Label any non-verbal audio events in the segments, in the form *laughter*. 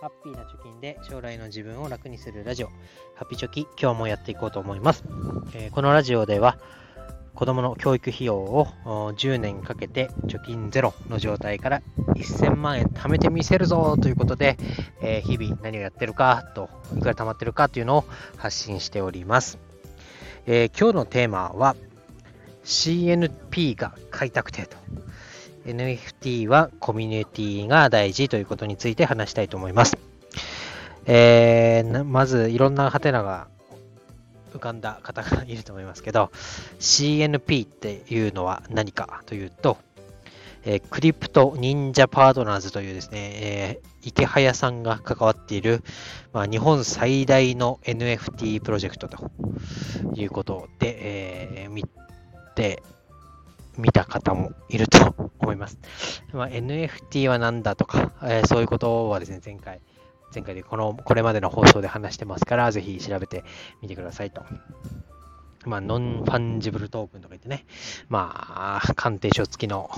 ハッピーな貯金で将来の自分を楽にするラジオ、ハッピーチョキ、今日もやっていこうと思います。えーこのラジオでは、子供の教育費用を10年かけて貯金ゼロの状態から1000万円貯めてみせるぞということで、えー日々何をやってるかと、いくら貯まってるかというのを発信しております。えー今日のテーマは CNP が開拓てと NFT はコミュニティが大事ということについて話したいと思います。えーまずいろんなハテナが浮かんだ方がいると思いますけど CNP っていうのは何かというと、えークリプト忍者パートナーズというですね、えー池早さんが関わっている、まあ、日本最大の NFT プロジェクトということで、えー見て見た方もいると思います。まあ、NFT は何だとか、えーそういうことはですね、前回、前回でこの、これまでの放送で話してますから、ぜひ調べてみてくださいと。まあ、 non-fungible token とか言ってね、まあ、鑑定書付きの、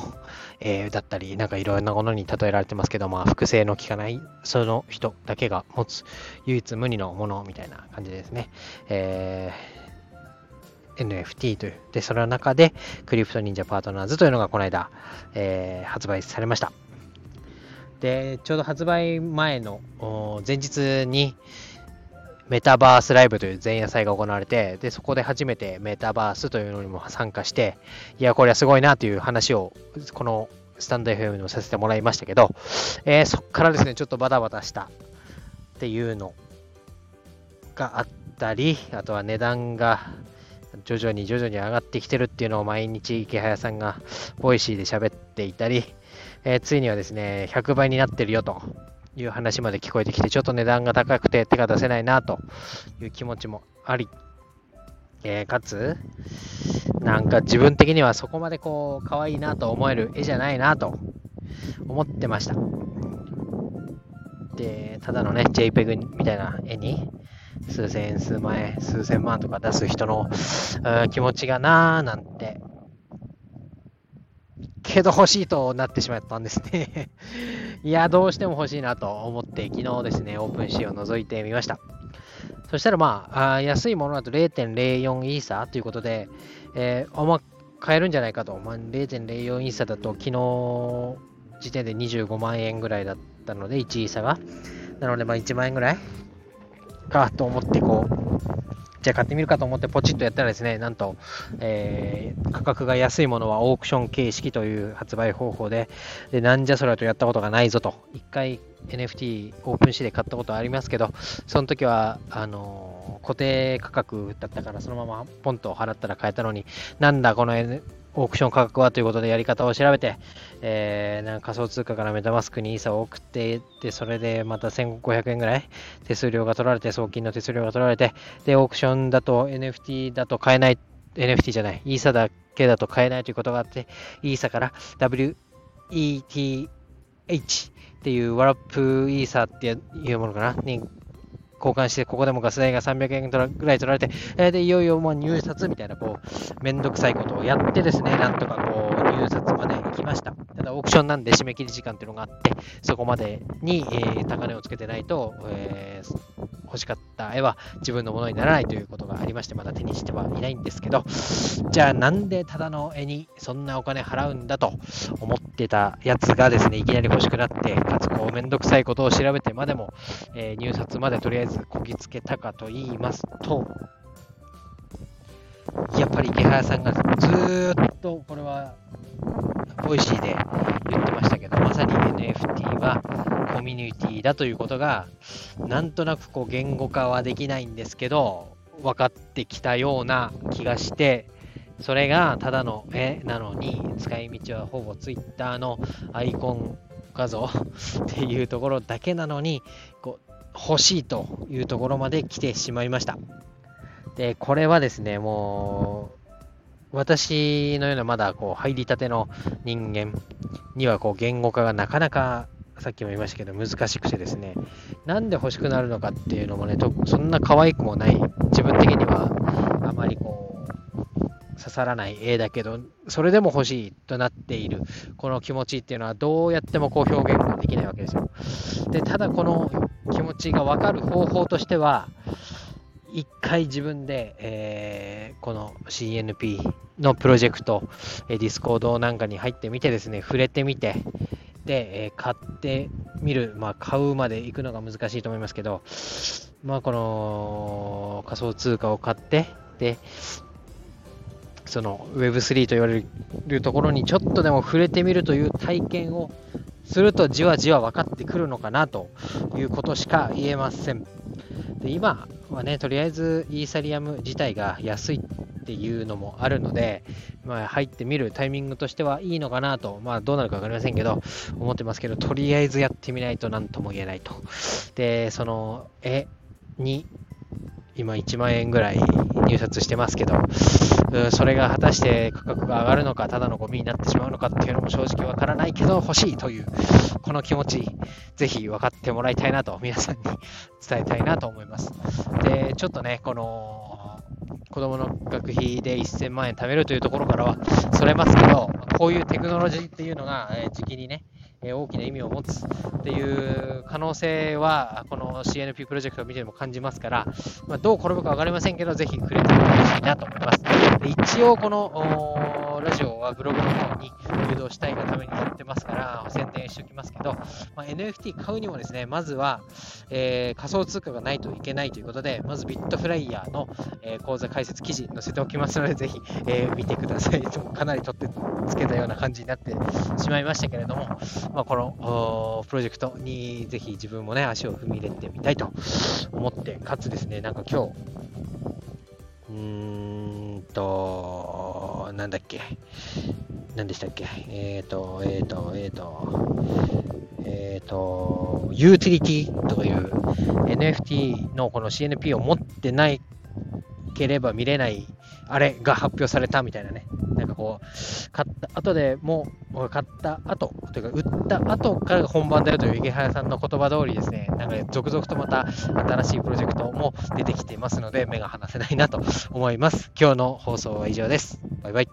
えーだったり、なんかいろんなものに例えられてますけど、まあ、複製の効かない、その人だけが持つ唯一無二のものみたいな感じですね。えー NFT という。で、その中で、クリプト忍者パートナーズというのがこの間、えー発売されました。で、ちょうど発売前の前日に、メタバースライブという前夜祭が行われて、で、そこで初めてメタバースというのにも参加して、いや、これはすごいなという話を、このスタンド FM でもさせてもらいましたけど、えーそこからですね、ちょっとバタバタしたっていうのがあったり、あとは値段が徐々に徐々に上がってきてるっていうのを毎日イケハヤさんが Voicy で喋っていたり、えーついにはですね、100倍になってるよという話まで聞こえてきて、ちょっと値段が高くて手が出せないなという気持ちもあり、えーかつ、なんか自分的にはそこまでこう、可愛いなと思える絵じゃないなと思ってました。で、ただのね、JPEG みたいな絵に、数千円、数万円、数千万とか出す人の気持ちがなーなんて、けど欲しいとなってしまったんですね。*laughs* いや、どうしても欲しいなと思って、昨日ですね、オープンシーを覗いてみました。そしたらまあ、あ安いものだと0.04イーサーということで、えーあま、買えるんじゃないかと。まあ、0.04イーサーだと、昨日時点で25万円ぐらいだったので、1イーサが。なので、まあ、1万円ぐらいかと思って、こう、じゃあ買ってみるかと思ってポチッとやったらですね、なんと、えー価格が安いものはオークション形式という発売方法で、でなんじゃそれとやったことがないぞと、一回 NFT オープンシーで買ったことありますけど、その時は、あのー固定価格だったから、そのままポンと払ったら買えたのに、なんだこの、N- オークション価格はということでやり方を調べて、えーなんか仮想通貨からメタマスクにイーサを送ってで、それでまた1500円ぐらい手数料が取られて、送金の手数料が取られて、で、オークションだと NFT だと買えない、NFT じゃない、イーサだけだと買えないということがあって、イーサから WETH っていうワラップイーサっていうものかなに交換して、ここでもガス代が300円ぐらい取られて、えーで、いよいよもう入札みたいな、こう、めんどくさいことをやってですね、なんとかこう、入札まで行きました。ただ、オークションなんで締め切り時間っていうのがあって、そこまでに、えー高値をつけてないと、えー欲しかった絵は自分のものにならないということがありまして、まだ手にしてはいないんですけど、じゃあなんでただの絵にそんなお金払うんだと思ってたやつがですね、いきなり欲しくなって、かつこうめんどくさいことを調べてまでも、えー入札までとりあえずこぎつけたかと言いますと、やっぱりイケハヤさんがずっとこれは Voicy で言ってましたけど、まさに NFT はコミュニティだということが、なんとなくこう言語化はできないんですけど、分かってきたような気がして、それがただの絵なのに、使い道はほぼ Twitter のアイコン画像 *laughs* っていうところだけなのに、こう欲しいというところまで来てしまいました。で、これはですね、もう、私のようなまだこう入りたての人間にはこう言語化がなかなかさっきも言いましたけど難しくてですねなんで欲しくなるのかっていうのもねそんな可愛くもない自分的にはあまりこう刺さらない絵だけど、それでも欲しいとなっている、この気持ちっていうのはどうやってもこう表現ができないわけですよ。で、ただこの気持ちがわかる方法としては、一回自分で、えー、この CNP のプロジェクト、ディスコードなんかに入ってみてですね、触れてみて、で、えー、買ってみる、まあ、買うまで行くのが難しいと思いますけど、まあ、この仮想通貨を買って、で、その Web3 と言われるところにちょっとでも触れてみるという体験をするとじわじわ分かってくるのかなということしか言えません。で今はね、とりあえずイーサリアム自体が安いっていうのもあるので、まあ、入ってみるタイミングとしてはいいのかなと、まあ、どうなるか分かりませんけど、思ってますけど、とりあえずやってみないと何とも言えないと。で、その絵に今1万円ぐらい入札してますけど、それが果たして価格が上がるのか、ただのゴミになってしまうのかっていうのも正直わからないけど欲しいという、この気持ち、ぜひ分かってもらいたいなと、皆さんに伝えたいなと思います。で、ちょっとね、この、子供の学費で1000万円貯めるというところからはそれますけど、こういうテクノロジーっていうのが、え時期にね、え大きな意味を持つっていう可能性は、この CNP プロジェクトを見ても感じますから、まあ、どう転ぶか分かりませんけど、ぜひくれてみてほしいなと思います。一応、このラジオはブログの方に誘導したいがためにやってますから、宣伝しておきますけど、まあ、NFT 買うにもですね、まずは、えー、仮想通貨がないといけないということで、まずビットフライヤーの、えー、講座解説記事載せておきますので、ぜひ、えー、見てください。かなり取ってつけたような感じになってしまいましたけれども、まあ、このプロジェクトにぜひ自分もね、足を踏み入れてみたいと思って、かつですね、なんか今日、うーんと、なんだっけ、何でしたっけ、えっ、ー、と、えっ、ー、と、えっ、ー、と、えっ、と、ユーティリティという NFT のこの CNP を持ってないければ見れないあれが発表されたみたいなね。なんかこう、買った後でもう、買った後、というか、売った後から本番だよという池原さんの言葉通りですね、なんか続々とまた新しいプロジェクトも出てきていますので、目が離せないなと思います。今日の放送は以上です。バイバイ。